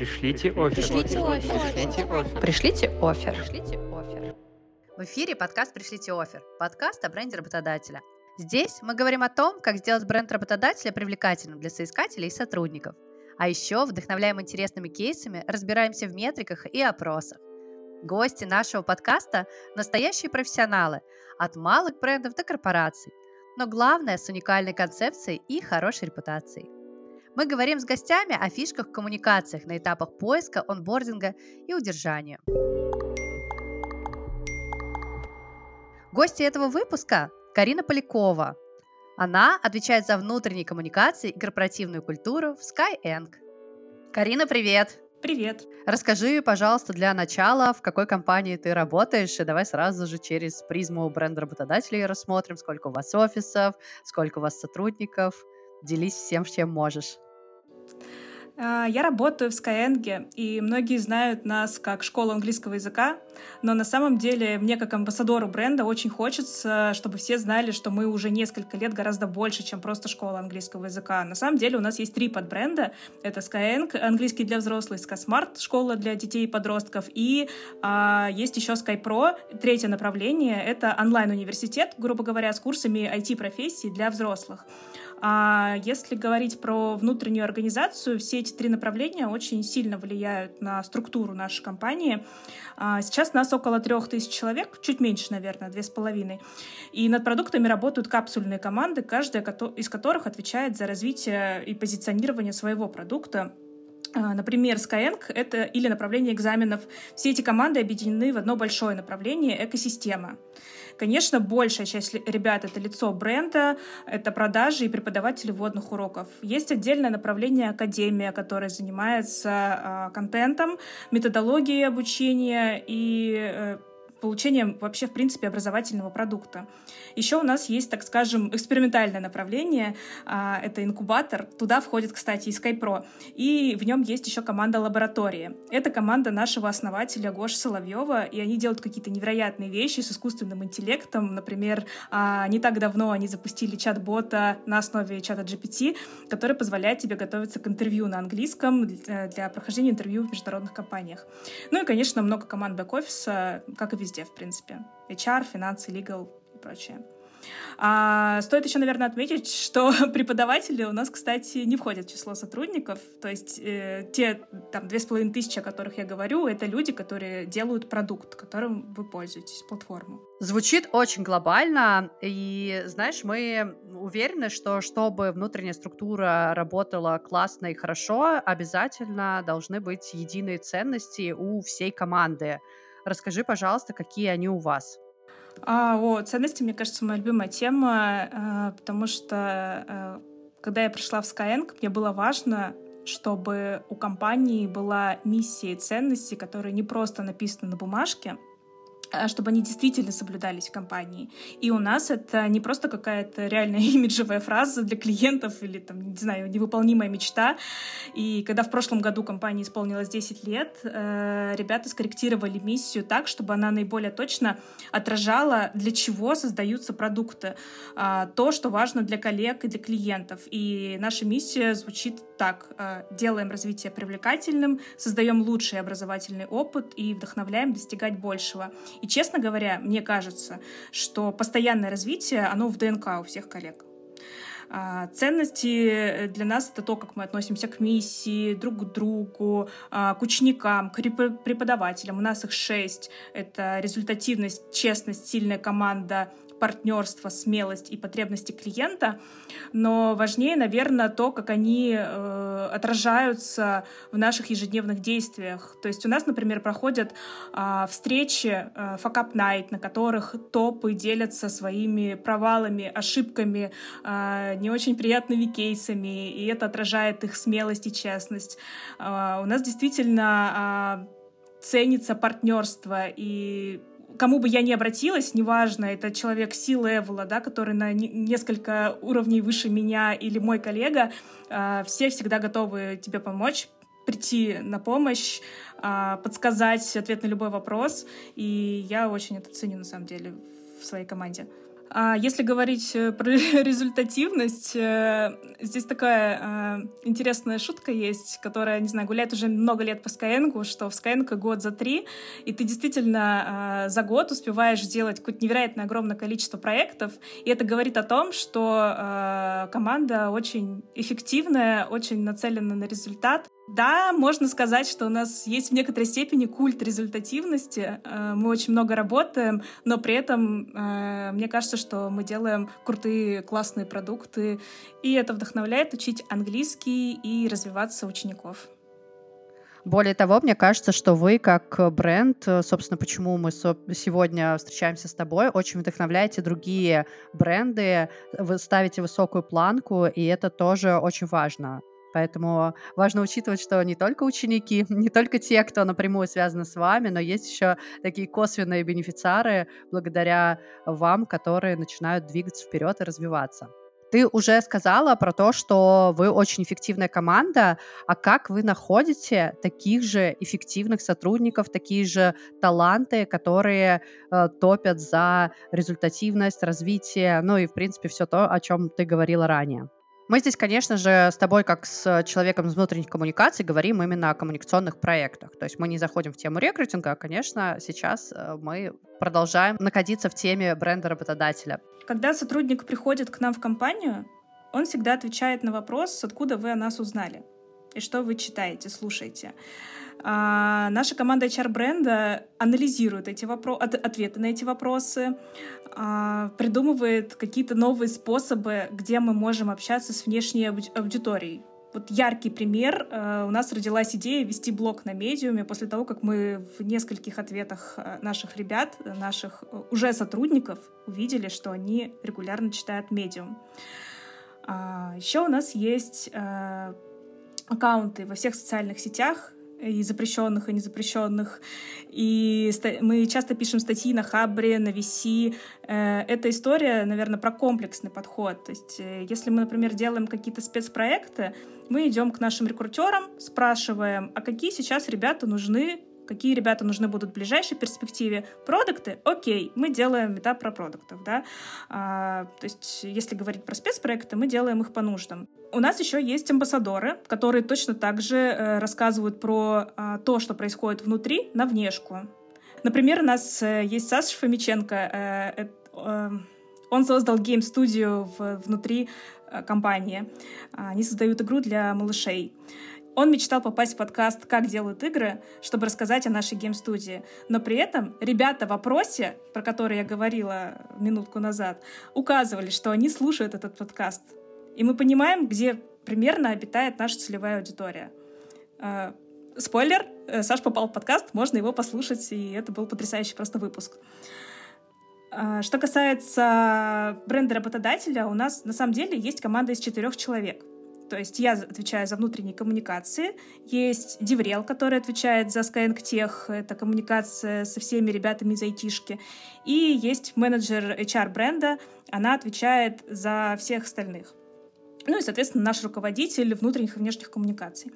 Пришлите офер. Пришлите офер. Пришлите офер. Пришлите офер. Пришлите офер. В эфире подкаст «Пришлите офер» – подкаст о бренде работодателя. Здесь мы говорим о том, как сделать бренд работодателя привлекательным для соискателей и сотрудников. А еще вдохновляем интересными кейсами, разбираемся в метриках и опросах. Гости нашего подкаста – настоящие профессионалы, от малых брендов до корпораций. Но главное – с уникальной концепцией и хорошей репутацией. Мы говорим с гостями о фишках в коммуникациях на этапах поиска, онбординга и удержания. Гости этого выпуска – Карина Полякова. Она отвечает за внутренние коммуникации и корпоративную культуру в Skyeng. Карина, привет! Привет. Расскажи, пожалуйста, для начала, в какой компании ты работаешь, и давай сразу же через призму бренда работодателей рассмотрим, сколько у вас офисов, сколько у вас сотрудников. Делись всем, чем можешь. А, я работаю в Skyeng, и многие знают нас как школу английского языка, но на самом деле мне как амбассадору бренда очень хочется, чтобы все знали, что мы уже несколько лет гораздо больше, чем просто школа английского языка. На самом деле у нас есть три подбренда. Это Skyeng, английский для взрослых, SkySmart, школа для детей и подростков, и а, есть еще SkyPro, третье направление, это онлайн-университет, грубо говоря, с курсами IT-профессий для взрослых. А если говорить про внутреннюю организацию, все эти три направления очень сильно влияют на структуру нашей компании. А сейчас нас около трех тысяч человек, чуть меньше, наверное, две с половиной. И над продуктами работают капсульные команды, каждая из которых отвечает за развитие и позиционирование своего продукта а, Например, Skyeng — это или направление экзаменов. Все эти команды объединены в одно большое направление — экосистема. Конечно, большая часть ребят — это лицо бренда, это продажи и преподаватели водных уроков. Есть отдельное направление Академия, которое занимается э, контентом, методологией обучения и э, получением вообще, в принципе, образовательного продукта. Еще у нас есть, так скажем, экспериментальное направление, а, это инкубатор. Туда входит, кстати, и SkyPro. И в нем есть еще команда лаборатории. Это команда нашего основателя Гоши Соловьева, и они делают какие-то невероятные вещи с искусственным интеллектом. Например, а, не так давно они запустили чат-бота на основе чата GPT, который позволяет тебе готовиться к интервью на английском для прохождения интервью в международных компаниях. Ну и, конечно, много команд бэк-офиса, как и везде везде, в принципе. HR, финансы, legal и прочее. А, стоит еще, наверное, отметить, что преподаватели у нас, кстати, не входят в число сотрудников. То есть э, те там две с половиной тысячи, о которых я говорю, это люди, которые делают продукт, которым вы пользуетесь, платформу. Звучит очень глобально, и, знаешь, мы уверены, что чтобы внутренняя структура работала классно и хорошо, обязательно должны быть единые ценности у всей команды. Расскажи, пожалуйста, какие они у вас. А, о, ценности, мне кажется, моя любимая тема, э, потому что э, когда я пришла в Skyeng, мне было важно, чтобы у компании была миссия и ценности, которые не просто написаны на бумажке, чтобы они действительно соблюдались в компании. И у нас это не просто какая-то реальная имиджевая фраза для клиентов или, там, не знаю, невыполнимая мечта. И когда в прошлом году компании исполнилось 10 лет, э, ребята скорректировали миссию так, чтобы она наиболее точно отражала, для чего создаются продукты. Э, то, что важно для коллег и для клиентов. И наша миссия звучит так. Э, делаем развитие привлекательным, создаем лучший образовательный опыт и вдохновляем достигать большего. И, честно говоря, мне кажется, что постоянное развитие, оно в ДНК у всех коллег. А, ценности для нас это то, как мы относимся к миссии, друг к другу, а, к ученикам, к преподавателям. У нас их шесть. Это результативность, честность, сильная команда, партнерство, смелость и потребности клиента, но важнее, наверное, то, как они э, отражаются в наших ежедневных действиях. То есть у нас, например, проходят э, встречи э, Fuck Up Night, на которых топы делятся своими провалами, ошибками, э, не очень приятными кейсами, и это отражает их смелость и честность. Э, у нас действительно э, ценится партнерство и кому бы я ни обратилась, неважно, это человек C-левела, да, который на несколько уровней выше меня или мой коллега, а, все всегда готовы тебе помочь, прийти на помощь, а, подсказать ответ на любой вопрос, и я очень это ценю на самом деле в своей команде. А если говорить э, про результативность, э, здесь такая э, интересная шутка есть, которая, не знаю, гуляет уже много лет по Skyeng, что в Skyeng год за три, и ты действительно за год успеваешь сделать какое-то невероятное огромное количество проектов, и это говорит о том, что команда очень эффективная, очень нацелена на результат, да, можно сказать, что у нас есть в некоторой степени культ результативности. Мы очень много работаем, но при этом мне кажется, что мы делаем крутые, классные продукты, и это вдохновляет учить английский и развиваться учеников. Более того, мне кажется, что вы как бренд, э, собственно, почему мы сегодня встречаемся с тобой, очень вдохновляете другие бренды, вы ставите высокую планку, и это тоже очень важно. Поэтому важно учитывать, что не только ученики, не только те, кто напрямую связаны с вами, но есть еще такие косвенные бенефициары благодаря вам, которые начинают двигаться вперед и развиваться. Ты уже сказала про то, что вы очень эффективная команда, а как вы находите таких же эффективных сотрудников, такие же таланты, которые э, топят за результативность, развитие, ну и, в принципе, все то, о чем ты говорила ранее? Мы здесь, конечно же, с тобой, как с человеком из внутренних коммуникаций, говорим именно о коммуникационных проектах. То есть мы не заходим в тему рекрутинга, а, конечно, сейчас э, мы продолжаем находиться в теме бренда работодателя. Когда сотрудник приходит к нам в компанию, он всегда отвечает на вопрос, откуда вы о нас узнали и что вы читаете, слушаете. А, наша команда HR-бренда анализирует эти вопро- от- ответы на эти вопросы, а, придумывает какие-то новые способы, где мы можем общаться с внешней ауди- аудиторией. Вот яркий пример. Uh, у нас родилась идея вести блог на медиуме после того, как мы в нескольких ответах э, наших ребят, наших э, уже сотрудников увидели, что они регулярно читают медиум. Uh, еще у нас есть аккаунты во всех социальных сетях, и запрещенных, и незапрещенных. И мы часто пишем статьи на Хабре, на VC. Э, эта история, наверное, про комплексный подход. То есть, э, если мы, например, делаем какие-то спецпроекты, мы идем к нашим рекрутерам, спрашиваем, а какие сейчас ребята нужны какие ребята нужны будут в ближайшей перспективе. Продукты, окей, мы делаем этап про продуктов, да. А, то есть, если говорить про спецпроекты, мы делаем их по нуждам. У нас еще есть амбассадоры, которые точно так же э, рассказывают про э, то, что происходит внутри, на внешку. Например, у нас э, есть Саша Фомиченко. Э, э, он создал гейм-студию внутри э, компании. Они создают игру для малышей. Он мечтал попасть в подкаст «Как делают игры», чтобы рассказать о нашей гейм-студии. Но при этом ребята в опросе, про который я говорила минутку назад, указывали, что они слушают этот подкаст. И мы понимаем, где примерно обитает наша целевая аудитория. А, спойлер, э, Саш попал в подкаст, можно его послушать, и это был потрясающий просто выпуск. А, что касается бренда работодателя, у нас на самом деле есть команда из четырех человек. То есть я отвечаю за внутренние коммуникации. Есть Деврел, который отвечает за Skyeng Tech, это коммуникация со всеми ребятами из айтишки. И есть менеджер HR бренда, она отвечает за всех остальных. Ну и, соответственно, наш руководитель внутренних и внешних коммуникаций.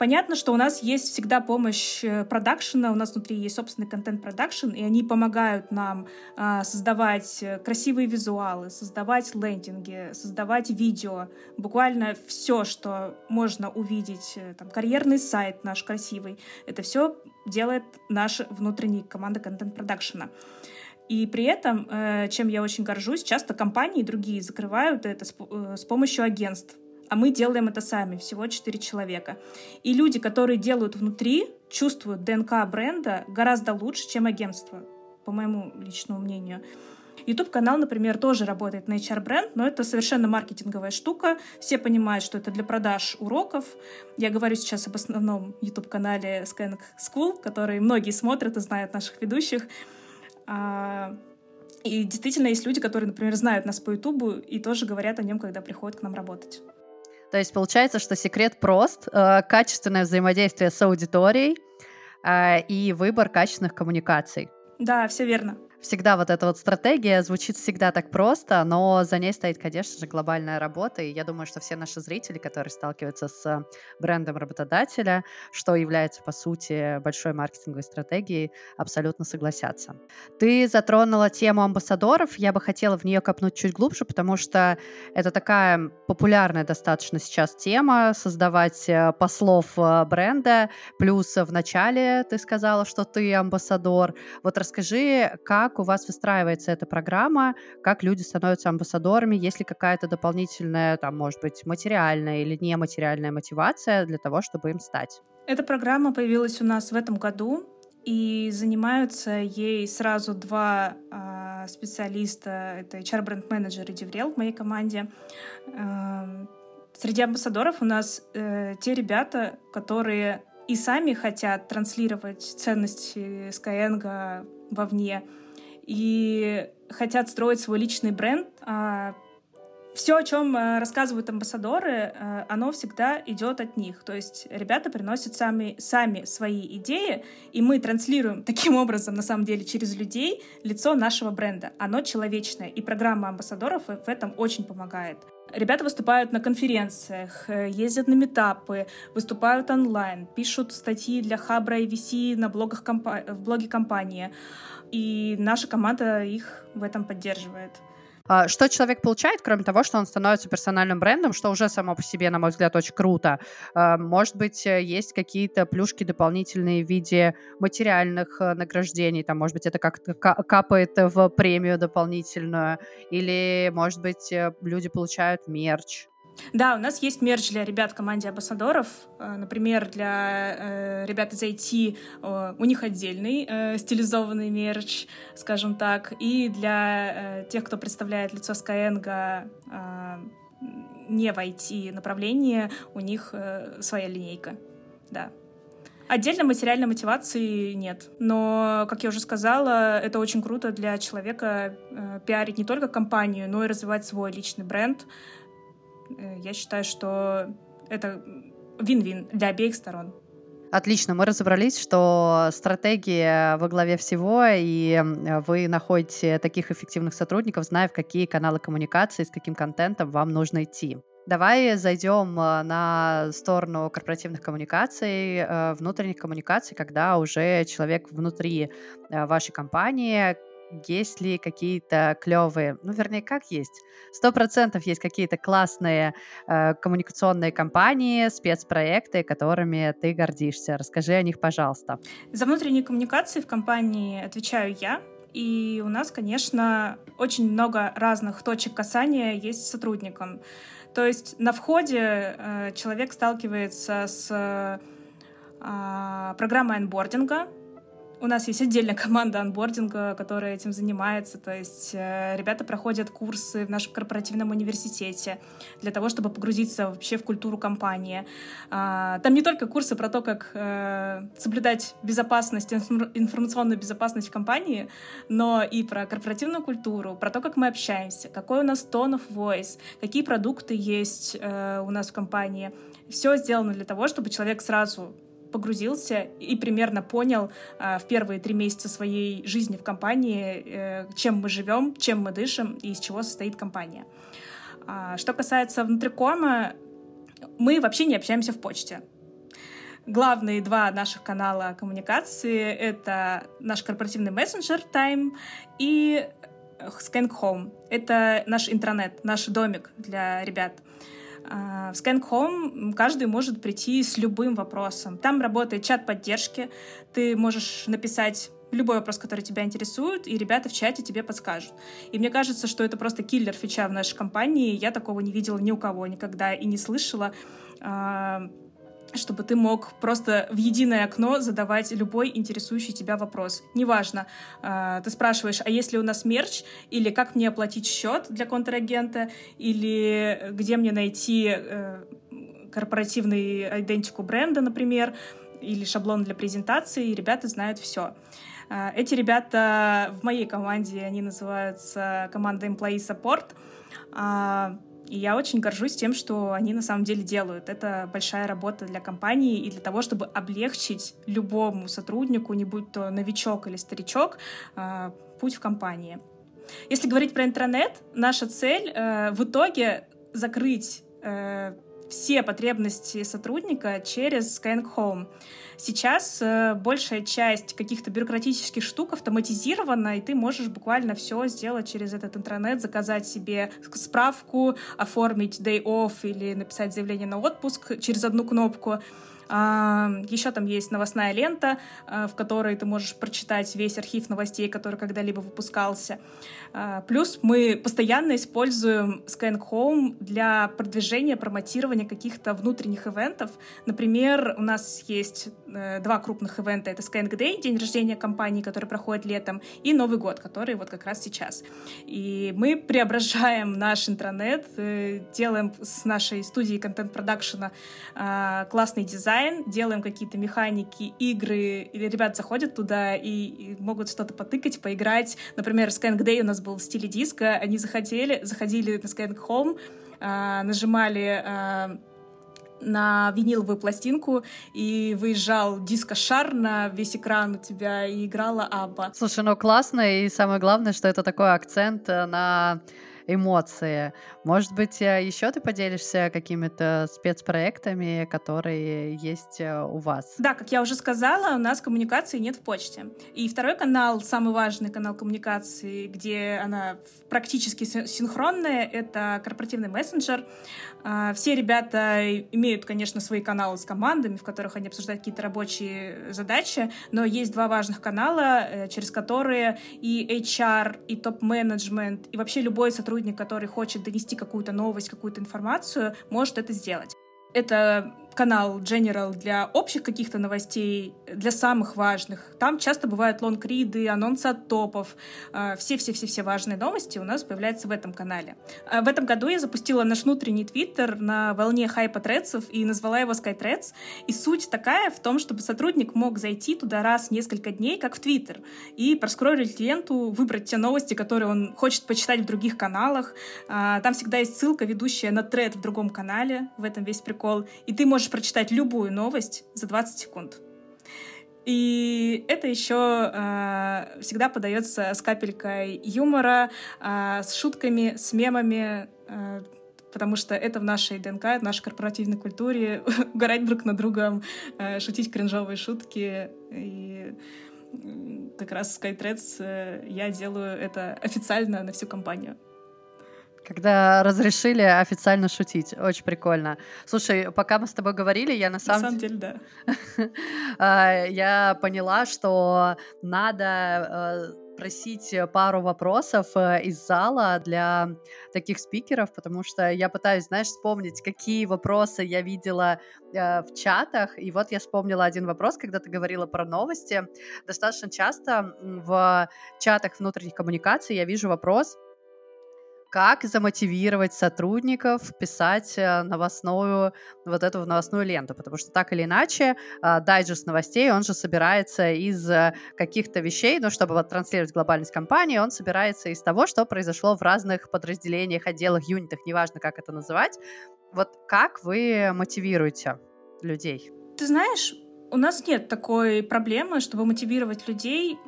Понятно, что у нас есть всегда помощь э, продакшена, у нас внутри есть собственный контент-продакшн, и они помогают нам э, создавать красивые визуалы, создавать лендинги, создавать видео, буквально все, что можно увидеть, э, там, карьерный сайт наш красивый, это все делает наша внутренняя команда контент-продакшена. И при этом, э, чем я очень горжусь, часто компании другие закрывают это с, э, с помощью агентств а мы делаем это сами, всего 4 человека. И люди, которые делают внутри, чувствуют ДНК бренда гораздо лучше, чем агентство, по моему личному мнению. YouTube-канал, например, тоже работает на HR-бренд, но это совершенно маркетинговая штука. Все понимают, что это для продаж уроков. Я говорю сейчас об основном YouTube-канале Skyeng School, который многие смотрят и знают наших ведущих. А, и действительно есть люди, которые, например, знают нас по YouTube и тоже говорят о нем, когда приходят к нам работать. То есть получается, что секрет прост, э, качественное взаимодействие с аудиторией э, и выбор качественных коммуникаций. Да, все верно. Всегда вот эта вот стратегия звучит всегда так просто, но за ней стоит, конечно же, глобальная работа, и я думаю, что все наши зрители, которые сталкиваются с брендом работодателя, что является, по сути, большой маркетинговой стратегией, абсолютно согласятся. Ты затронула тему амбассадоров, я бы хотела в нее копнуть чуть глубже, потому что это такая популярная достаточно сейчас тема, создавать э, послов э, бренда, плюс в начале ты сказала, что ты амбассадор. Вот расскажи, как как у вас выстраивается эта программа, как люди становятся амбассадорами, есть ли какая-то дополнительная, там, может быть, материальная или нематериальная мотивация для того, чтобы им стать? Эта программа появилась у нас в этом году, и занимаются ей сразу два э, специалиста. Это HR-бренд-менеджер и Деврел в моей команде. Э, среди амбассадоров у нас э, те ребята, которые и сами хотят транслировать ценности Skyeng вовне, и хотят строить свой личный бренд. А все, о чем э, рассказывают амбассадоры, э, оно всегда идет от них. То есть ребята приносят сами, сами свои идеи, и мы транслируем таким образом, на самом деле, через людей лицо нашего бренда. Оно человечное, и программа амбассадоров в этом очень помогает. Ребята выступают на конференциях, э, ездят на метапы, выступают онлайн, пишут статьи для Хабра и VC на блогах компа- в блоге компании и наша команда их в этом поддерживает. А, что человек получает, кроме того, что он становится персональным брендом, что уже само по себе, на мой взгляд, очень круто. А, может быть, э, есть какие-то плюшки дополнительные в виде материальных э, награждений, там, может быть, это как-то капает в премию дополнительную, или, может быть, э, люди получают мерч. Да, у нас есть мерч для ребят в команде амбассадоров. Э, например, для э, ребят из IT э, у них отдельный стилизованный мерч, скажем так. И для тех, кто представляет лицо Skyeng не в IT направлении, у них своя линейка. Да. Отдельно материальной мотивации нет. Но, как я уже сказала, это очень круто для человека э, пиарить не только компанию, но и развивать свой личный бренд, я считаю, что это вин-вин для обеих сторон. Отлично, мы разобрались, что стратегия во главе всего, и вы находите таких эффективных сотрудников, зная, в какие каналы коммуникации, с каким контентом вам нужно идти. Давай зайдем э, на сторону корпоративных коммуникаций, э, внутренних коммуникаций, когда уже человек внутри вашей компании, есть ли какие-то клевые, ну, вернее, как есть? Сто процентов есть какие-то классные э, коммуникационные компании, спецпроекты, которыми ты гордишься. Расскажи о них, пожалуйста. За внутренние коммуникации в компании отвечаю я. И у нас, конечно, очень много разных точек касания есть с сотрудником. То есть на входе э, человек сталкивается с э, программой анбординга, у нас есть отдельная команда анбординга, которая этим занимается. То есть э, ребята проходят курсы в нашем корпоративном университете для того, чтобы погрузиться вообще в культуру компании. А, там не только курсы про то, как э, соблюдать безопасность, информационную безопасность в компании, но и про корпоративную культуру, про то, как мы общаемся, какой у нас tone of voice, какие продукты есть э, у нас в компании. Все сделано для того, чтобы человек сразу погрузился и примерно понял э, в первые три месяца своей жизни в компании, э, чем мы живем, чем мы дышим и из чего состоит компания. А, что касается внутрикома, мы вообще не общаемся в почте. Главные два наших канала коммуникации — это наш корпоративный мессенджер Time и Scan Home. Это наш интернет, наш домик для ребят — в ScanHome каждый может прийти с любым вопросом. Там работает чат поддержки. Ты можешь написать любой вопрос, который тебя интересует, и ребята в чате тебе подскажут. И мне кажется, что это просто киллер фича в нашей компании. Я такого не видела ни у кого никогда и не слышала. Чтобы ты мог просто в единое окно задавать любой интересующий тебя вопрос. Неважно, э, ты спрашиваешь, а есть ли у нас мерч, или как мне оплатить счет для контрагента, или где мне найти э, корпоративный идентику бренда, например, или шаблон для презентации, и ребята знают все. Э, эти ребята в моей команде, они называются команда Employee Support. И я очень горжусь тем, что они на самом деле делают. Это большая работа для компании и для того, чтобы облегчить любому сотруднику, не будь то новичок или старичок, а, путь в компании. Если говорить про интернет, наша цель э, в итоге закрыть э, все потребности сотрудника через Skyeng Home. Сейчас э, большая часть каких-то бюрократических штук автоматизирована, и ты можешь буквально все сделать через этот интернет, заказать себе справку, оформить day off или написать заявление на отпуск через одну кнопку. Еще там есть новостная лента, а, в которой ты можешь прочитать весь архив новостей, который когда-либо выпускался. А, плюс мы постоянно используем Skyeng Home для продвижения, промотирования каких-то внутренних ивентов. Например, у нас есть э, два крупных ивента. Это Skyeng Day, день рождения компании, который проходит летом, и Новый год, который вот как раз сейчас. И мы преображаем наш интернет, э, делаем с нашей студии контент-продакшена а, классный дизайн, дизайн, делаем какие-то механики, игры, или ребят заходят туда и, и могут что-то потыкать, поиграть. Например, Skyeng Day у нас был в стиле диска, они заходили, заходили на Skyeng Home, э, нажимали э, на виниловую пластинку, и выезжал диско-шар на весь экран у тебя, и играла Абба. Слушай, ну классно, и самое главное, что это такой акцент э, на эмоции. Может быть, э, еще ты поделишься какими-то спецпроектами, которые есть э, у вас? Да, как я уже сказала, у нас коммуникации нет в почте. И второй канал, самый важный канал коммуникации, где она практически синхронная, это корпоративный мессенджер. А, все ребята имеют, конечно, свои каналы с командами, в которых они обсуждают какие-то рабочие задачи, но есть два важных канала, э, через которые и HR, и топ-менеджмент, и вообще любой сотрудник, который хочет донести какую-то новость, какую-то информацию, может это сделать. Это канал General для общих каких-то новостей, для самых важных. Там часто бывают лонгриды, анонсы от топов. А, все-все-все-все важные новости у нас появляются в этом канале. А, в этом году я запустила наш внутренний твиттер на волне хайпа тредсов и назвала его SkyThreads. И суть такая в том, чтобы сотрудник мог зайти туда раз в несколько дней, как в твиттер, и проскроллить ленту, выбрать те новости, которые он хочет почитать в других каналах. А, там всегда есть ссылка, ведущая на тред в другом канале, в этом весь прикол. И ты можешь прочитать любую новость за 20 секунд. И это еще э, всегда подается с капелькой юмора, э, с шутками, с мемами, э, потому что это в нашей ДНК, в нашей корпоративной культуре угорать друг на другом, э, шутить кринжовые шутки. И как раз в SkyThreads э, я делаю это официально на всю компанию. Когда разрешили официально шутить. Очень прикольно. Слушай, пока мы с тобой говорили, я на самом, на самом деле, да. А, я поняла, что надо э, просить пару вопросов э, из зала для таких спикеров, потому что я пытаюсь, знаешь, вспомнить, какие вопросы я видела э, в чатах. И вот я вспомнила один вопрос, когда ты говорила про новости. Достаточно часто в чатах внутренних коммуникаций я вижу вопрос, как замотивировать сотрудников писать э, новостную, вот эту новостную ленту, потому что так или иначе э, дайджест новостей, он же собирается из э, каких-то вещей, ну, чтобы вот транслировать глобальность компании, он собирается из того, что произошло в разных подразделениях, отделах, юнитах, неважно, как это называть. Вот как вы мотивируете людей? Ты знаешь, у нас нет такой проблемы, чтобы мотивировать людей.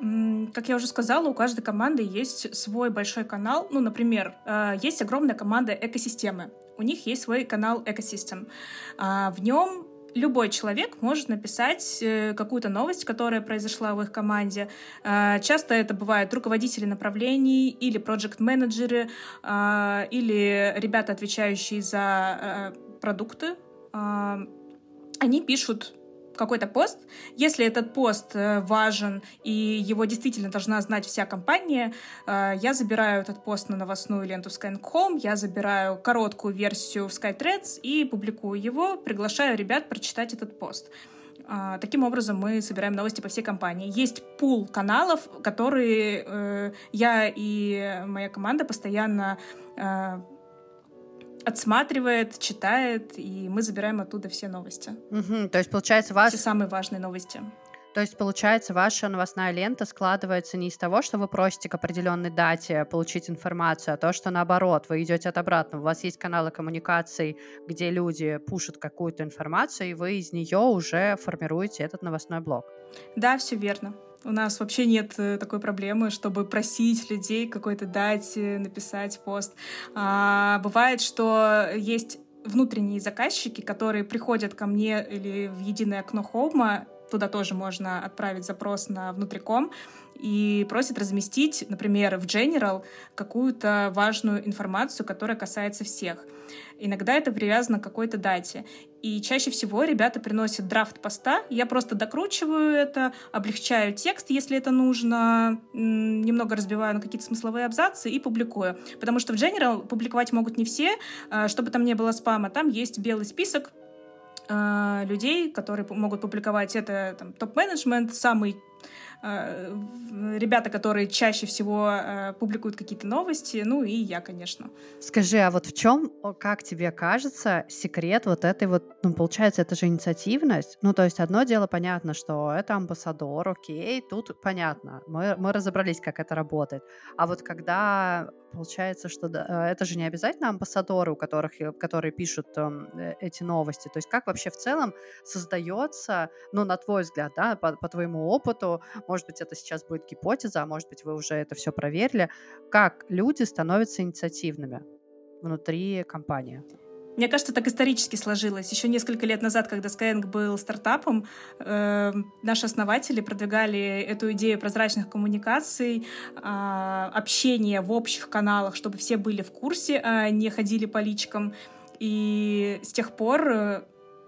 Как я уже сказала, у каждой команды есть свой большой канал. Ну, например, э, есть огромная команда экосистемы. У них есть свой канал экосистем. А, в нем любой человек может написать э, какую-то новость, которая произошла в их команде. А, часто это бывают руководители направлений или проект-менеджеры, или ребята, отвечающие за э, продукты. Они пишут какой-то пост. Если этот пост э, важен и его действительно должна знать вся компания, э, я забираю этот пост на новостную ленту Skyeng.com, я забираю короткую версию в SkyThreads и публикую его, приглашаю ребят прочитать этот пост. А, таким образом, мы собираем новости по всей компании. Есть пул каналов, которые э, я и моя команда постоянно э, отсматривает, читает, и мы забираем оттуда все новости. Угу, то есть, получается, вас... Все самые важные новости. То есть, получается, ваша новостная лента складывается не из того, что вы просите к определенной дате получить информацию, а то, что наоборот, вы идете от обратного. У вас есть каналы коммуникаций, где люди пушат какую-то информацию, и вы из нее уже формируете этот новостной блок. Да, все верно. У нас вообще нет э, такой проблемы, чтобы просить людей какой-то дате написать пост. А, бывает, что есть внутренние заказчики, которые приходят ко мне или в единое окно Хоума Туда тоже можно отправить запрос на внутриком и просит разместить, например, в General какую-то важную информацию, которая касается всех. Иногда это привязано к какой-то дате. И чаще всего ребята приносят драфт поста, я просто докручиваю это, облегчаю текст, если это нужно, немного разбиваю на какие-то смысловые абзацы и публикую. Потому что в General публиковать могут не все, а, чтобы там не было спама. Там есть белый список э, людей, которые могут публиковать это там, топ-менеджмент, самый Э, ребята, которые чаще всего э, публикуют какие-то новости, ну и я, конечно. Скажи, а вот в чем, как тебе кажется, секрет вот этой вот, ну, получается, это же инициативность? Ну, то есть одно дело, понятно, что это амбассадор, окей, тут понятно, мы, мы разобрались, как это работает. А вот когда получается, что да, э, это же не обязательно амбассадоры, у которых, которые пишут э, эти новости. То есть как вообще в целом создается, ну, на твой взгляд, да, по, по твоему опыту, может быть, это сейчас будет гипотеза, а может быть, вы уже это все проверили. Как люди становятся инициативными внутри компании? Мне кажется, так исторически сложилось. Еще несколько лет назад, когда Skyeng был стартапом, э, наши основатели продвигали эту идею прозрачных коммуникаций, э, общения в общих каналах, чтобы все были в курсе, а не ходили по личкам. И с тех пор э,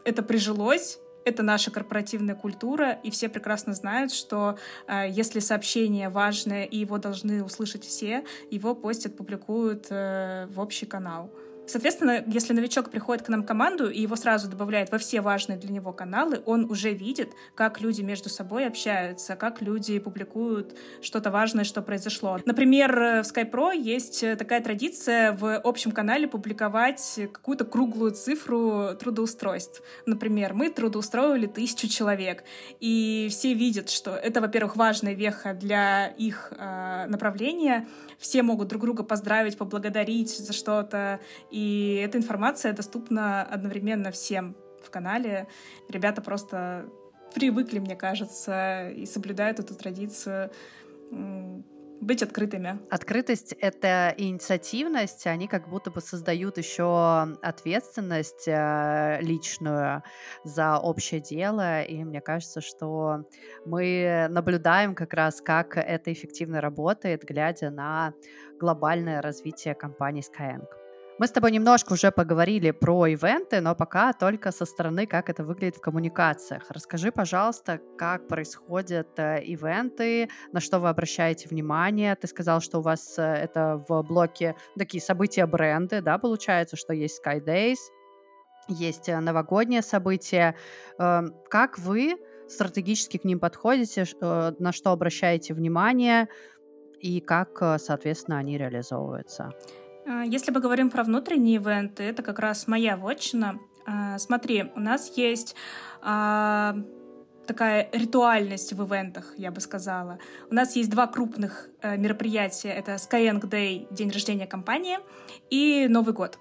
это прижилось, это наша корпоративная культура, и все прекрасно знают, что э, если сообщение важное и его должны услышать все, его постят, публикуют э, в общий канал. Соответственно, если новичок приходит к нам в команду и его сразу добавляют во все важные для него каналы, он уже видит, как люди между собой общаются, как люди публикуют что-то важное, что произошло. Например, в SkyPro есть такая традиция в общем канале публиковать какую-то круглую цифру трудоустройств. Например, мы трудоустроили тысячу человек, и все видят, что это, во-первых, важная веха для их э, направления, все могут друг друга поздравить, поблагодарить за что-то, и эта информация доступна одновременно всем в канале. Ребята просто привыкли, мне кажется, и соблюдают эту традицию быть открытыми. Открытость — это инициативность, они как будто бы создают еще ответственность э, личную за общее дело, и мне кажется, что мы наблюдаем как раз, как это эффективно работает, глядя на глобальное развитие компании Skyeng. Мы с тобой немножко уже поговорили про ивенты, но пока только со стороны, как это выглядит в коммуникациях. Расскажи, пожалуйста, как происходят э, ивенты, на что вы обращаете внимание. Ты сказал, что у вас э, это в блоке такие события бренды, да, получается, что есть Sky Days, есть э, новогодние события. Эм, как вы стратегически к ним подходите, на что обращаете внимание и как, соответственно, они реализовываются? А, если мы говорим про внутренние ивенты, это как раз моя вотчина. А, смотри, у нас есть а, такая ритуальность в ивентах, я бы сказала. У нас есть два крупных э, мероприятия. Это Skyeng Day, день рождения компании, и Новый год.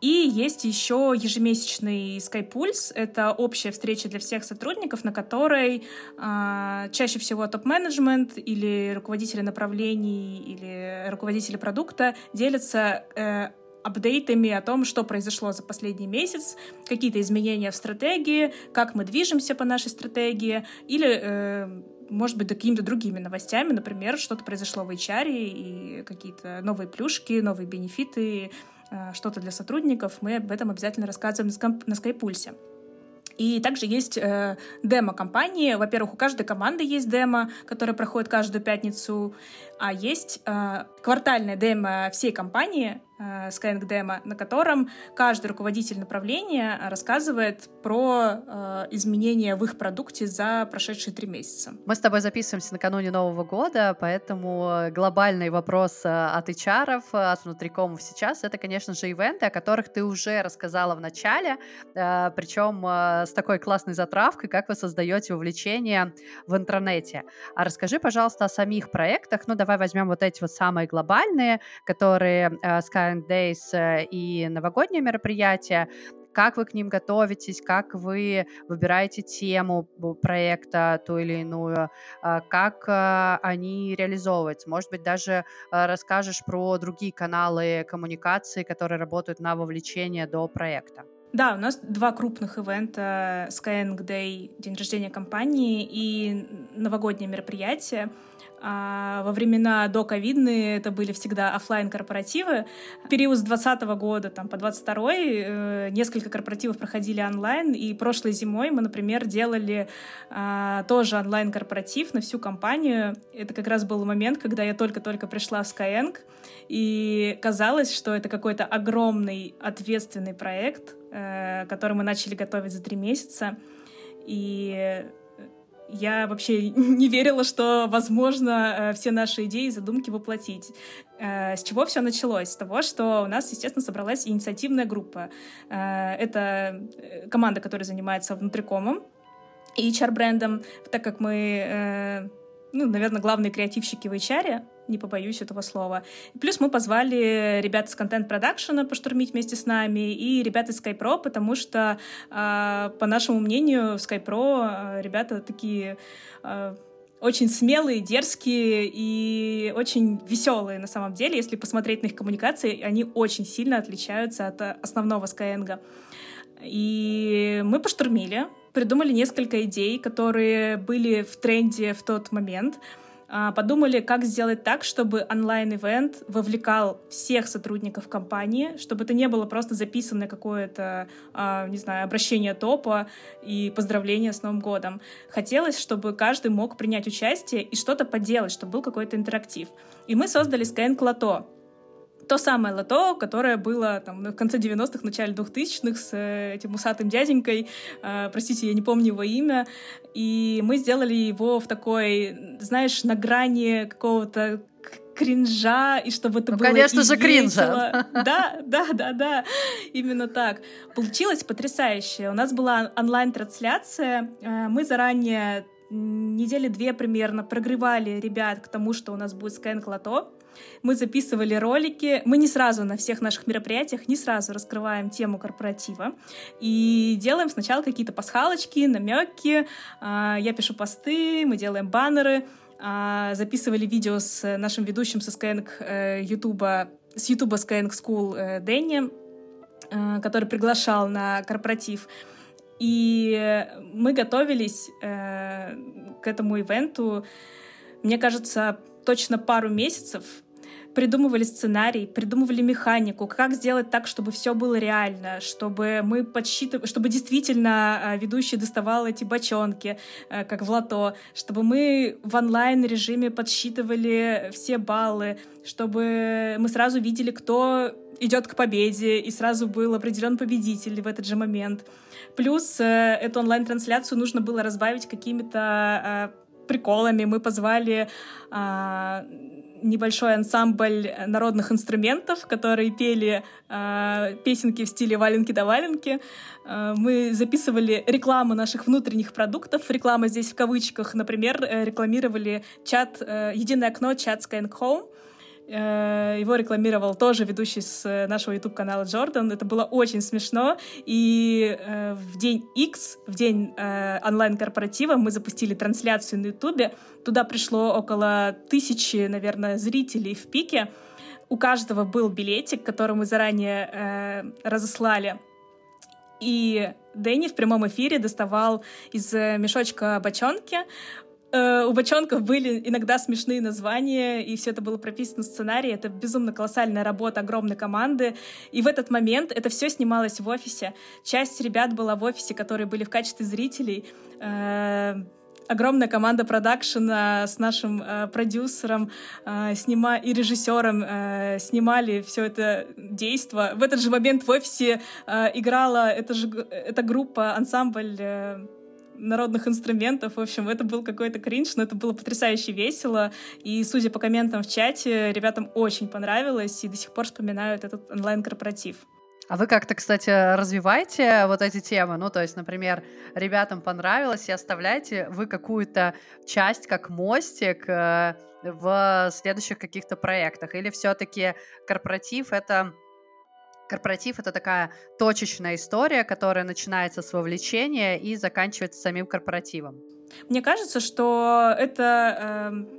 И есть еще ежемесячный SkyPulse. Это общая встреча для всех сотрудников, на которой э, чаще всего топ-менеджмент или руководители направлений или руководители продукта делятся э, апдейтами о том, что произошло за последний месяц, какие-то изменения в стратегии, как мы движемся по нашей стратегии, или, э, может быть, какими-то другими новостями, например, что-то произошло в HR и какие-то новые плюшки, новые бенефиты, что-то для сотрудников, мы об этом обязательно рассказываем на Скайпульсе. И также есть э, демо-компании. Во-первых, у каждой команды есть демо, которая проходит каждую пятницу, а есть э, квартальная демо всей компании. Э, Skyeng Demo, на котором каждый руководитель направления рассказывает про э, изменения в их продукте за прошедшие три месяца. Мы с тобой записываемся накануне Нового года, поэтому глобальный вопрос э, от HR, от внутрикомов сейчас, это, конечно же, ивенты, о которых ты уже рассказала в начале, э, причем э, с такой классной затравкой, как вы создаете вовлечение в интернете. А расскажи, пожалуйста, о самих проектах. Ну, давай возьмем вот эти вот самые глобальные, которые э, Skyeng Days э, и новогодние мероприятия. Как вы к ним готовитесь, как вы выбираете тему проекта ту или иную, э, как э, они реализовываются. Может быть, даже э, расскажешь про другие каналы коммуникации, которые работают на вовлечение до проекта. Да, у нас два крупных ивента Skyeng Day, день рождения компании и новогоднее мероприятие. А во времена до ковидные это были всегда офлайн корпоративы. Период с 2020 года там, по 22 э, несколько корпоративов проходили онлайн, и прошлой зимой мы, например, делали э, тоже онлайн-корпоратив на всю компанию. Это как раз был момент, когда я только-только пришла в Skyeng, и казалось, что это какой-то огромный ответственный проект, э, который мы начали готовить за три месяца. И я вообще не верила, что возможно э, все наши идеи и задумки воплотить. Э, с чего все началось? С того, что у нас, естественно, собралась инициативная группа. Э, это команда, которая занимается внутрикомом и HR-брендом, так как мы, ну, наверное, главные креативщики в HR, не побоюсь этого слова. Плюс мы позвали ребят из контент-продакшена поштурмить вместе с нами и ребят из SkyPro, потому что, э, по нашему мнению, в SkyPro э, ребята такие э, очень смелые, дерзкие и очень веселые на самом деле. Если посмотреть на их коммуникации, они очень сильно отличаются от основного Skyeng. И мы поштурмили, придумали несколько идей, которые были в тренде в тот момент — а, подумали, как сделать так, чтобы онлайн-ивент вовлекал всех сотрудников компании, чтобы это не было просто записанное какое-то, а, не знаю, обращение топа и поздравление с Новым годом. Хотелось, чтобы каждый мог принять участие и что-то поделать, чтобы был какой-то интерактив. И мы создали Skyeng Lotto то самое лото, которое было там в конце 90-х, начале 2000-х с э, этим усатым дяденькой, э, простите, я не помню его имя, и мы сделали его в такой, знаешь, на грани какого-то кринжа, и чтобы это ну, было конечно же, кринжа. Да, да, да, да, именно так. Получилось потрясающе. У нас была онлайн-трансляция, э, мы заранее недели две примерно прогревали ребят к тому, что у нас будет Лото. Мы записывали ролики. Мы не сразу на всех наших мероприятиях, не сразу раскрываем тему корпоратива. И делаем сначала какие-то пасхалочки, намеки. А, я пишу посты, мы делаем баннеры. А, записывали видео с нашим ведущим со Skyeng YouTube, э, с YouTube Skyeng School э, Дэнни, э, который приглашал на корпоратив. И мы готовились э, к этому ивенту, мне кажется, точно пару месяцев придумывали сценарий, придумывали механику, как сделать так, чтобы все было реально, чтобы мы подсчитывали, чтобы действительно а, ведущий доставал эти бочонки, а, как в лото, чтобы мы в онлайн-режиме подсчитывали все баллы, чтобы мы сразу видели, кто идет к победе, и сразу был определен победитель в этот же момент. Плюс э, эту онлайн-трансляцию нужно было разбавить какими-то э, приколами. Мы позвали э, небольшой ансамбль народных инструментов, которые пели э, песенки в стиле валенки да валенки. Э, мы записывали рекламу наших внутренних продуктов. Реклама здесь в кавычках. Например, э, рекламировали чат, э, единое окно, чат Skyeng Home. Э, его рекламировал тоже ведущий с нашего YouTube-канала Джордан. Это было очень смешно. И э, в день X, в день э, онлайн-корпоратива, мы запустили трансляцию на YouTube. Туда пришло около тысячи, наверное, зрителей в пике. У каждого был билетик, который мы заранее э, разослали. И Дэнни в прямом эфире доставал из мешочка бочонки. Э, у бочонков были иногда смешные названия, и все это было прописано в сценарии. Это безумно колоссальная работа огромной команды. И в этот момент это все снималось в офисе. Часть ребят была в офисе, которые были в качестве зрителей. Э, огромная команда продакшена с нашим э, продюсером э, снима и режиссером э, снимали все это действо. В этот же момент в офисе э, играла эта, же, эта группа, ансамбль э, народных инструментов. В общем, это был какой-то кринж, но это было потрясающе весело. И, судя по комментам в чате, ребятам очень понравилось и до сих пор вспоминают этот онлайн-корпоратив. А вы как-то, кстати, развиваете вот эти темы? Ну, то есть, например, ребятам понравилось, и оставляете вы какую-то часть как мостик э, в следующих каких-то проектах? Или все-таки корпоратив — это Корпоратив — это такая точечная история, которая начинается с вовлечения и заканчивается самим корпоративом. Мне кажется, что это э,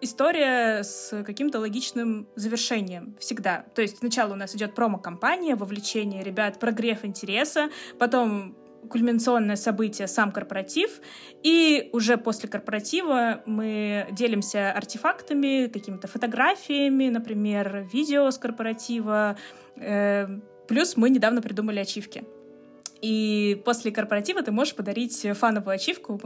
история с каким-то логичным завершением всегда. То есть сначала у нас идет промо-компания, вовлечение ребят, прогрев интереса, потом кульминационное событие сам корпоратив, и уже после корпоратива мы делимся артефактами, какими-то фотографиями, например, видео с корпоратива, плюс мы недавно придумали ачивки. И после корпоратива ты можешь подарить фановую ачивку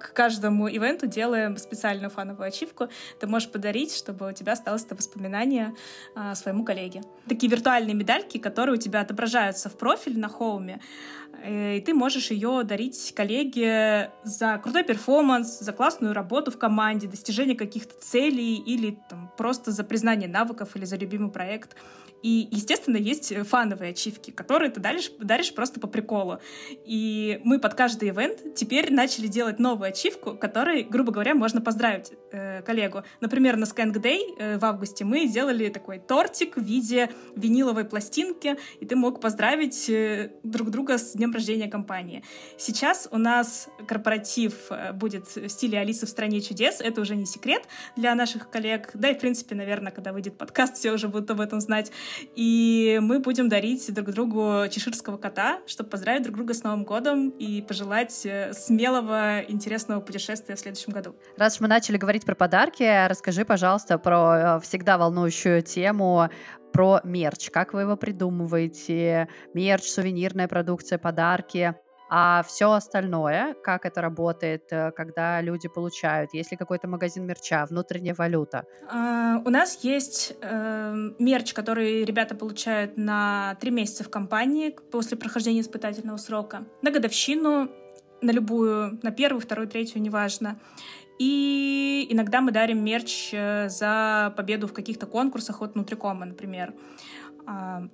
к, каждому ивенту делаем специальную фановую ачивку. Ты можешь подарить, чтобы у тебя осталось это воспоминание а, своему коллеге. Такие виртуальные медальки, которые у тебя отображаются в профиле на хоуме, э, и ты можешь ее дарить коллеге за крутой перформанс, за классную работу в команде, достижение каких-то целей или там, просто за признание навыков или за любимый проект. И, естественно, есть фановые ачивки, которые ты даришь, даришь просто по приколу. И мы под каждый ивент теперь начали делать новую ачивку, которой, грубо говоря, можно поздравить э, коллегу. Например, на Skank Day э, в августе мы сделали такой тортик в виде виниловой пластинки, и ты мог поздравить э, друг друга с днем рождения компании. Сейчас у нас корпоратив будет в стиле Алисы в стране чудес. Это уже не секрет для наших коллег. Да и, в принципе, наверное, когда выйдет подкаст, все уже будут об этом знать. И мы будем дарить друг другу чеширского кота, чтобы поздравить друг друга с Новым годом и пожелать смелого, интересного путешествия в следующем году. Раз уж мы начали говорить про подарки, расскажи, пожалуйста, про э, всегда волнующую тему про мерч. Как вы его придумываете? Мерч, сувенирная продукция, подарки. А все остальное, как это работает, э, когда люди получают? Есть ли какой-то магазин мерча, внутренняя валюта? Uh, у нас есть uh, мерч, который ребята получают на три месяца в компании после прохождения испытательного срока. На годовщину, на любую, на первую, вторую, третью, неважно. И иногда мы дарим мерч э, за победу в каких-то конкурсах от Нутрикома, например. Uh,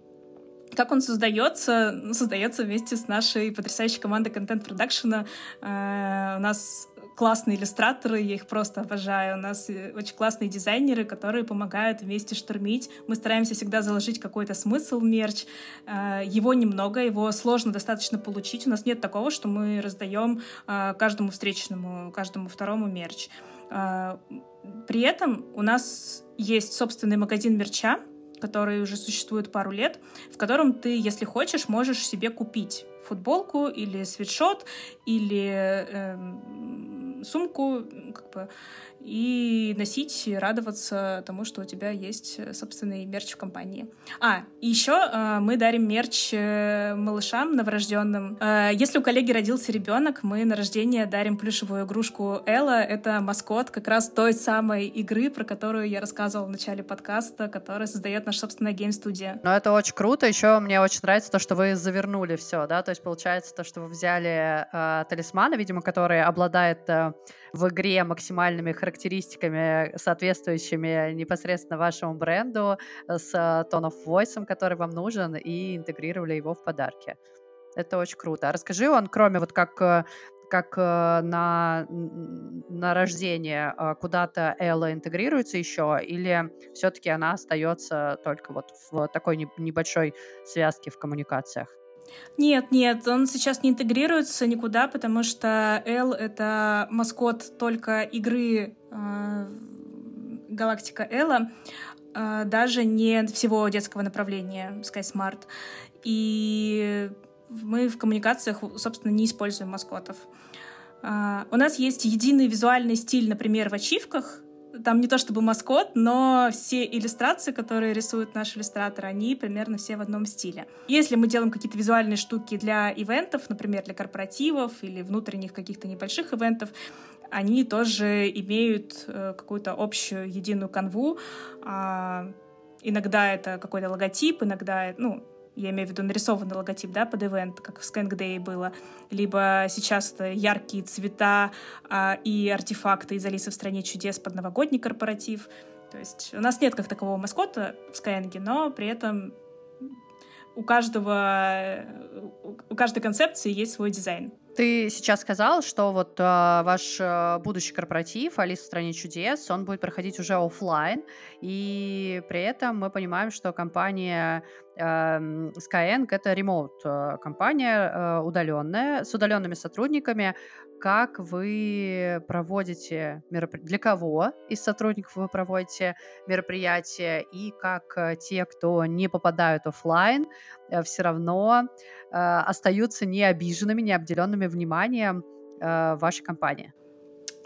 как он создается? Ну, создается вместе с нашей потрясающей командой контент-продакшена. Э, у нас классные иллюстраторы, я их просто обожаю. У нас э, очень классные дизайнеры, которые помогают вместе штурмить. Мы стараемся всегда заложить какой-то смысл в мерч. Э, его немного, его сложно достаточно получить. У нас нет такого, что мы раздаем каждому встречному, каждому второму мерч. При этом у нас есть собственный магазин мерча, который уже существует пару лет, в котором ты, если хочешь, можешь себе купить футболку или свитшот или э, сумку, как бы и носить, и радоваться тому, что у тебя есть э, собственный мерч в компании. А, и еще э, мы дарим мерч э, малышам новорожденным. Э, если у коллеги родился ребенок, мы на рождение дарим плюшевую игрушку Элла. Это маскот как раз той самой игры, про которую я рассказывала в начале подкаста, которая создает наша собственная гейм-студия. Ну, это очень круто. Еще мне очень нравится то, что вы завернули все, да, то есть получается то, что вы взяли э, талисманы, видимо, которые обладают э, в игре максимальными характеристиками, соответствующими непосредственно вашему бренду, э, с tone of voice, который вам нужен, и интегрировали его в подарки. Это очень круто. А расскажи, он, кроме вот как э, как э, на, на рождение куда-то Элла интегрируется еще, или все-таки она остается только вот в такой небольшой связке в коммуникациях? Нет, нет, он сейчас не интегрируется никуда, потому что L — это маскот только игры э, Галактика Элла, э, даже не всего детского направления SkySmart. И мы в коммуникациях, собственно, не используем маскотов. Э, у нас есть единый визуальный стиль, например, в ачивках, там не то чтобы маскот, но все иллюстрации, которые рисуют наши иллюстраторы, они примерно все в одном стиле. Если мы делаем какие-то визуальные штуки для ивентов, например, для корпоративов или внутренних каких-то небольших ивентов, они тоже имеют э, какую-то общую единую канву. А, иногда это какой-то логотип, иногда, ну, я имею в виду нарисованный логотип, да, под ивент, как в Skank Day было, либо сейчас это яркие цвета а, и артефакты из Алисы в стране чудес под новогодний корпоратив. То есть у нас нет как такового маскота в Skyeng, но при этом у каждого, у каждой концепции есть свой дизайн. Ты сейчас сказал, что вот э, ваш э, будущий корпоратив «Алиса в стране чудес», он будет проходить уже офлайн, и при этом мы понимаем, что компания э, Skyeng — это ремоут э, компания, э, удаленная, с удаленными сотрудниками, как вы проводите мероприятия, для кого из сотрудников вы проводите мероприятия, и как э, те, кто не попадают офлайн, э, все равно э, остаются не обиженными, не обделенными вниманием вашей компании.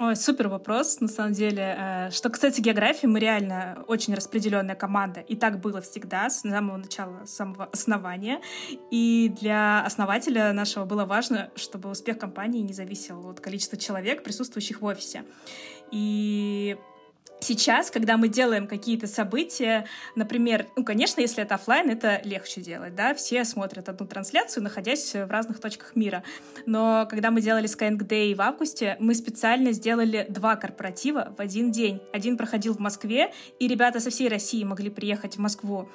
Ой, супер вопрос, на самом деле. Что, кстати, географии, мы реально очень распределенная команда. И так было всегда, с самого начала, с самого основания. И для основателя нашего было важно, чтобы успех компании не зависел от количества человек, присутствующих в офисе. И Сейчас, когда мы делаем какие-то события, например, ну, конечно, если это офлайн, это легче делать, да, все смотрят одну трансляцию, находясь в разных точках мира. Но когда мы делали Skyeng Day в августе, мы специально сделали два корпоратива в один день. Один проходил в Москве, и ребята со всей России могли приехать в Москву.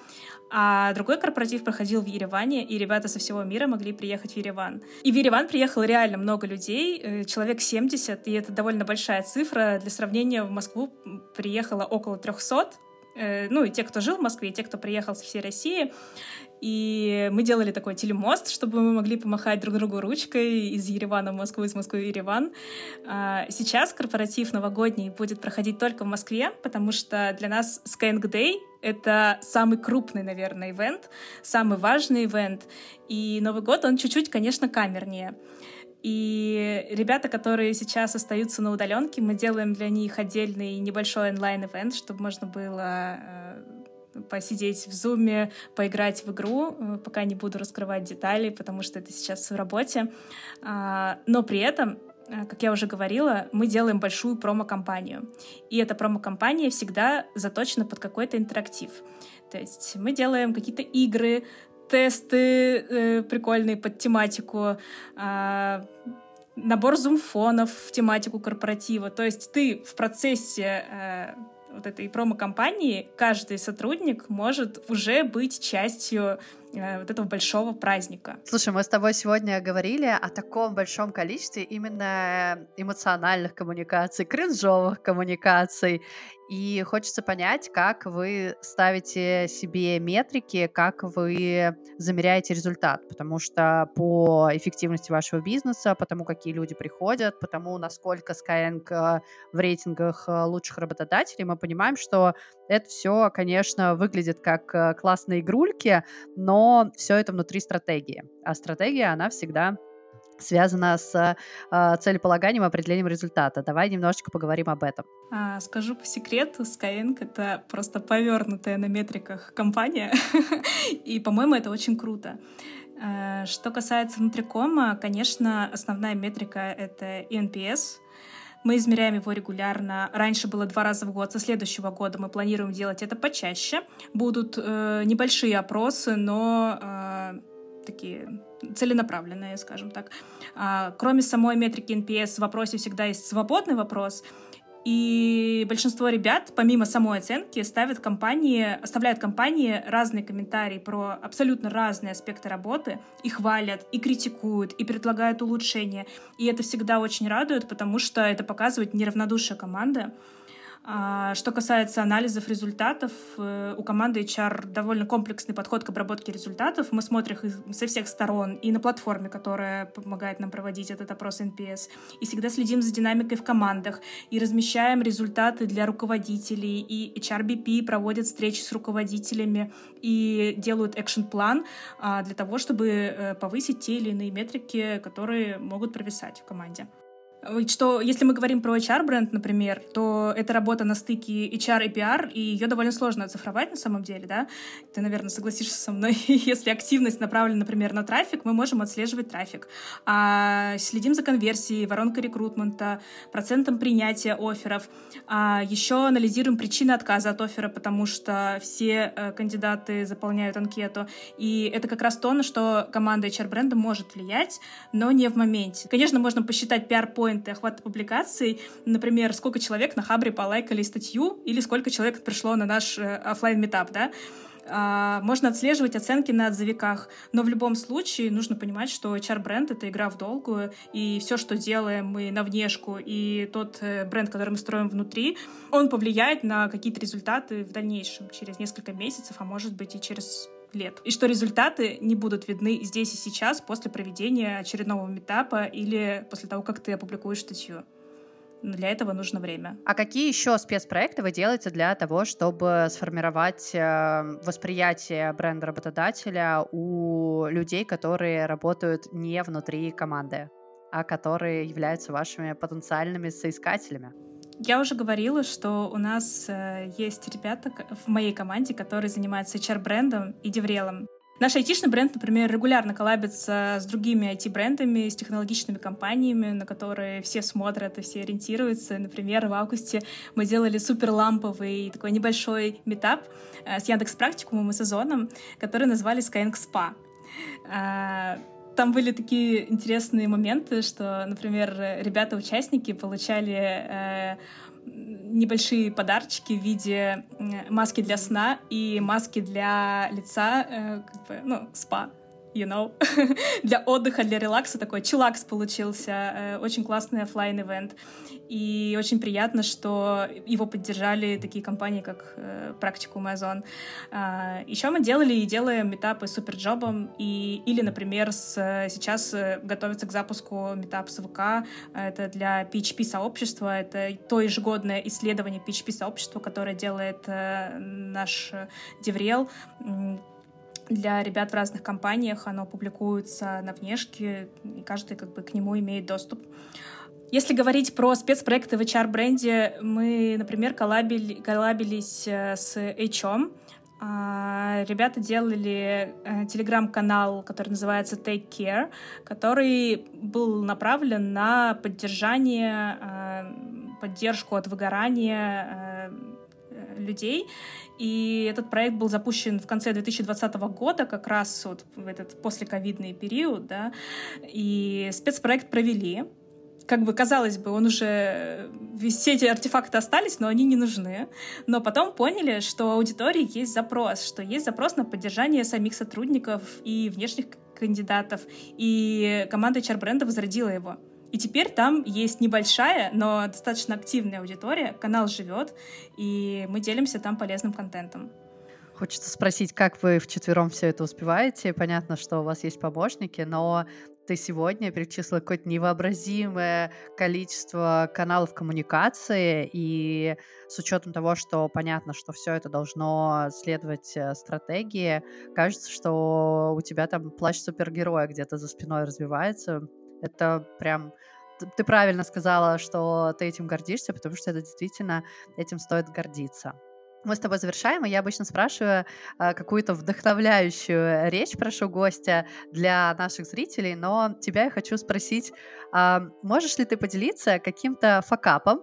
А другой корпоратив проходил в Ереване, и ребята со всего мира могли приехать в Ереван. И в Ереван приехало реально много людей, э, человек 70, и это довольно большая цифра. Для сравнения, в Москву приехало около 300, э, ну и те, кто жил в Москве, и те, кто приехал со всей России. И мы делали такой телемост, чтобы мы могли помахать друг другу ручкой из Еревана в Москву, из Москвы в Ереван. А, сейчас корпоратив новогодний будет проходить только в Москве, потому что для нас Skyeng Day — это самый крупный, наверное, ивент, самый важный ивент. И Новый год, он чуть-чуть, конечно, камернее. И ребята, которые сейчас остаются на удаленке, мы делаем для них отдельный небольшой онлайн-ивент, чтобы можно было э, посидеть в зуме, поиграть в игру, э, пока не буду раскрывать детали, потому что это сейчас в работе. А, но при этом э, как я уже говорила, мы делаем большую промо-компанию. И эта промо-компания всегда заточена под какой-то интерактив. То есть мы делаем какие-то игры, тесты э, прикольные под тематику, э, набор зум-фонов в тематику корпоратива. То есть ты в процессе э, вот этой промо-компании каждый сотрудник может уже быть частью вот этого большого праздника. Слушай, мы с тобой сегодня говорили о таком большом количестве именно эмоциональных коммуникаций, кринжовых коммуникаций. И хочется понять, как вы ставите себе метрики, как вы замеряете результат, потому что по эффективности вашего бизнеса, по тому, какие люди приходят, по тому, насколько Skyeng э, в рейтингах э, лучших работодателей, мы понимаем, что это все, конечно, выглядит как э, классные игрульки, но все это внутри стратегии. А стратегия, она всегда связана с э, целеполаганием и определением результата. Давай немножечко поговорим об этом. А, скажу по секрету, Skyeng — это просто повернутая на метриках компания, и, по-моему, это очень круто. Э, что касается внутрикома, конечно, основная метрика — это NPS. Мы измеряем его регулярно. Раньше было два раза в год. Со следующего года мы планируем делать это почаще. Будут э, небольшие опросы, но э, такие целенаправленные, скажем так. А, кроме самой метрики NPS в вопросе всегда есть свободный вопрос, и большинство ребят, помимо самой оценки, ставят компании, оставляют компании разные комментарии про абсолютно разные аспекты работы, и хвалят, и критикуют, и предлагают улучшения. И это всегда очень радует, потому что это показывает неравнодушие команды. А, что касается анализов результатов, э, у команды HR довольно комплексный подход к обработке результатов. Мы смотрим их со всех сторон и на платформе, которая помогает нам проводить этот опрос NPS, и всегда следим за динамикой в командах, и размещаем результаты для руководителей, и HRBP проводят встречи с руководителями и делают экшн-план для того, чтобы э, повысить те или иные метрики, которые могут провисать в команде. Что если мы говорим про HR-бренд, например, то это работа на стыке HR и PR, и ее довольно сложно оцифровать на самом деле, да? Ты, наверное, согласишься со мной. если активность направлена, например, на трафик, мы можем отслеживать трафик. А следим за конверсией, воронкой рекрутмента, процентом принятия офферов. А еще анализируем причины отказа от оффера, потому что все э, кандидаты заполняют анкету. И это как раз то, на что команда HR-бренда может влиять, но не в моменте. Конечно, можно посчитать PR-point поинты охвата публикаций, например, сколько человек на Хабре полайкали статью или сколько человек пришло на наш э, офлайн метап да, а, можно отслеживать оценки на отзывиках, но в любом случае нужно понимать, что HR-бренд — это игра в долгую, и все, что делаем мы на внешку, и тот э, бренд, который мы строим внутри, он повлияет на какие-то результаты в дальнейшем, через несколько месяцев, а может быть и через лет. И что результаты не будут видны здесь и сейчас после проведения очередного метапа или после того, как ты опубликуешь статью. Для этого нужно время. А какие еще спецпроекты вы делаете для того, чтобы сформировать э, восприятие бренда работодателя у людей, которые работают не внутри команды, а которые являются вашими потенциальными соискателями? Я уже говорила, что у нас э, есть ребята в моей команде, которые занимаются HR-брендом и деврелом. Наш айтишный бренд, например, регулярно коллабится с другими IT-брендами, с технологичными компаниями, на которые все смотрят и все ориентируются. Например, в августе мы делали супер ламповый такой небольшой метап э, с Яндекс Практикумом и сезоном, который назвали Skyeng Spa. Там были такие интересные моменты, что, например, ребята-участники получали э, небольшие подарочки в виде маски для сна и маски для лица, э, как бы, ну, спа you know, для отдыха, для релакса такой чилакс получился, э, очень классный офлайн ивент. И очень приятно, что его поддержали такие компании, как э, Практикум Amazon. А, еще мы делали и делаем метапы с Суперджобом, и, или, например, с, сейчас э, готовится к запуску метап с ВК, это для PHP-сообщества, это то ежегодное исследование PHP-сообщества, которое делает наш Деврел, для ребят в разных компаниях, оно публикуется на внешке, и каждый как бы к нему имеет доступ. Если говорить про спецпроекты в HR-бренде, мы, например, коллабили, коллабились э, с HR. А, ребята делали э, телеграм-канал, который называется Take Care, который был направлен на поддержание, э, поддержку от выгорания людей. И этот проект был запущен в конце 2020 года, как раз вот в этот послековидный период, да, и спецпроект провели. Как бы, казалось бы, он уже... Все эти артефакты остались, но они не нужны. Но потом поняли, что у аудитории есть запрос, что есть запрос на поддержание самих сотрудников и внешних кандидатов. И команда HR-бренда возродила его. И теперь там есть небольшая, но достаточно активная аудитория, канал живет, и мы делимся там полезным контентом. Хочется спросить, как вы вчетвером все это успеваете? Понятно, что у вас есть помощники, но ты сегодня перечислила какое-то невообразимое количество каналов коммуникации, и с учетом того, что понятно, что все это должно следовать э, стратегии, кажется, что у тебя там плащ супергероя где-то за спиной развивается. Это прям ты правильно сказала, что ты этим гордишься, потому что это действительно этим стоит гордиться. Мы с тобой завершаем, и я обычно спрашиваю э, какую-то вдохновляющую речь, прошу гостя для наших зрителей, но тебя я хочу спросить, э, можешь ли ты поделиться каким-то факапом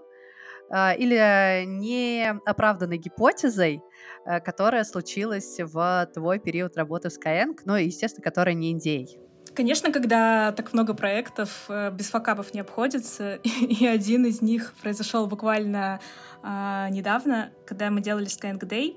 э, или неоправданной гипотезой, э, которая случилась в твой период работы в Skyeng, ну и, естественно, которая не индей? Конечно, когда так много проектов, э, без факапов не обходится, и один из них произошел буквально э, недавно, когда мы делали Skyeng Day.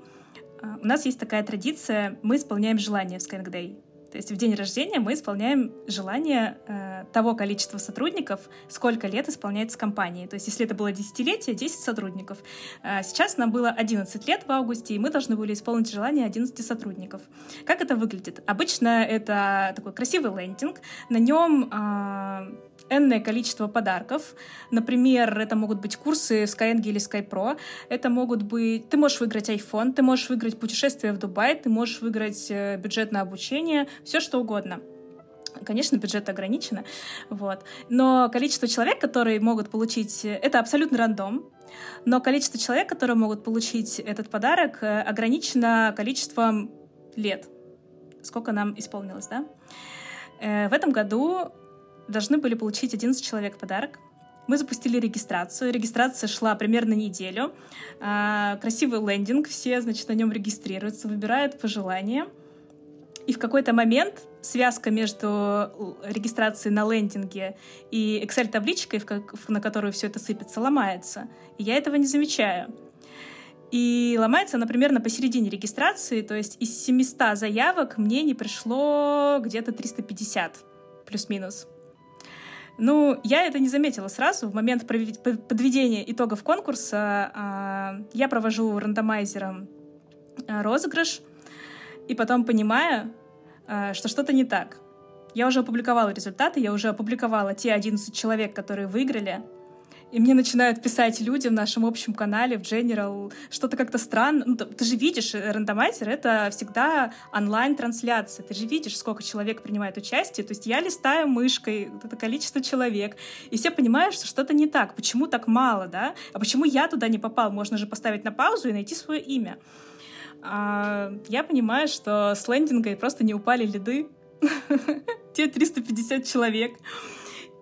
Э, у нас есть такая традиция, мы исполняем желания в Skyeng Day. То есть в день рождения мы исполняем желание э, того количества сотрудников, сколько лет исполняется компании. То есть если это было десятилетие, 10 сотрудников. Э, сейчас нам было 11 лет в августе, и мы должны были исполнить желание 11 сотрудников. Как это выглядит? Обычно это такой красивый лендинг. На нем э, энное количество подарков. Например, это могут быть курсы в Skyeng или SkyPro. Это могут быть... Ты можешь выиграть iPhone, ты можешь выиграть путешествие в Дубай, ты можешь выиграть э, бюджет на обучение, все что угодно. Конечно, бюджет ограничено, вот. Но количество человек, которые могут получить... Это абсолютно рандом, но количество человек, которые могут получить этот подарок, э, ограничено количеством лет. Сколько нам исполнилось, да? Э, в этом году должны были получить 11 человек подарок. Мы запустили регистрацию. Регистрация шла примерно неделю. А, красивый лендинг, все, значит, на нем регистрируются, выбирают пожелания. И в какой-то момент связка между регистрацией на лендинге и Excel-табличкой, на которую все это сыпется, ломается. И я этого не замечаю. И ломается она примерно посередине регистрации, то есть из 700 заявок мне не пришло где-то 350, плюс-минус. Ну, я это не заметила сразу. В момент подведения итогов конкурса а, я провожу рандомайзером а, розыгрыш, и потом понимаю, а, что что-то не так. Я уже опубликовала результаты, я уже опубликовала те 11 человек, которые выиграли, и мне начинают писать люди в нашем общем канале, в General, что-то как-то странно. Ну, ты же видишь, э, рандомайзер — это всегда онлайн-трансляция. Ты же видишь, сколько человек принимает участие. То есть я листаю мышкой вот это количество человек, и все понимают, что что-то не так. Почему так мало, да? А почему я туда не попал? Можно же поставить на паузу и найти свое имя. А я понимаю, что с лендингой просто не упали лиды. Те 350 человек.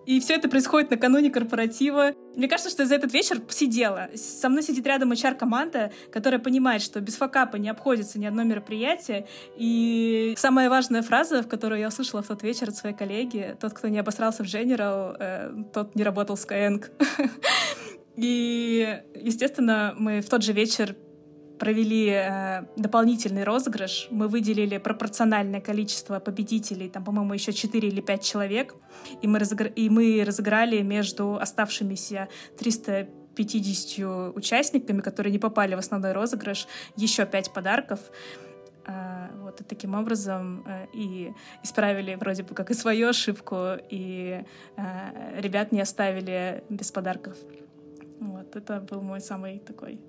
И все это происходит накануне корпоратива. Мне кажется, что за этот вечер сидела. Со мной сидит рядом HR-команда, которая понимает, что без факапа не обходится ни одно мероприятие. И самая важная фраза, в которую я услышала в тот вечер от своей коллеги, тот, кто не обосрался в General, э, тот не работал в Skyeng. И, естественно, мы в тот же вечер провели э, дополнительный розыгрыш. Мы выделили пропорциональное количество победителей, там, по-моему, еще 4 или 5 человек, и мы, разыгр... и мы разыграли между оставшимися 350 участниками, которые не попали в основной розыгрыш, еще 5 подарков. Э, вот и таким образом э, и исправили вроде бы как и свою ошибку, и э, ребят не оставили без подарков. Вот, это был мой самый такой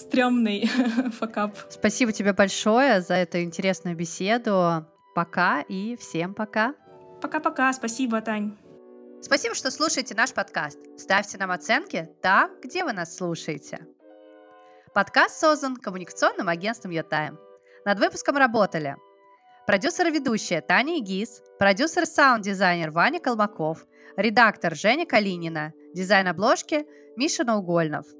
стрёмный факап. Спасибо тебе большое за эту интересную беседу. Пока и всем пока. Пока-пока. Спасибо, Тань. Спасибо, что слушаете наш подкаст. Ставьте нам оценки там, где вы нас слушаете. Подкаст создан коммуникационным агентством «Ютайм». Над выпуском работали продюсер и ведущая Таня Игис, продюсер и саунд-дизайнер Ваня Колмаков, редактор Женя Калинина, дизайн обложки Миша Наугольнов –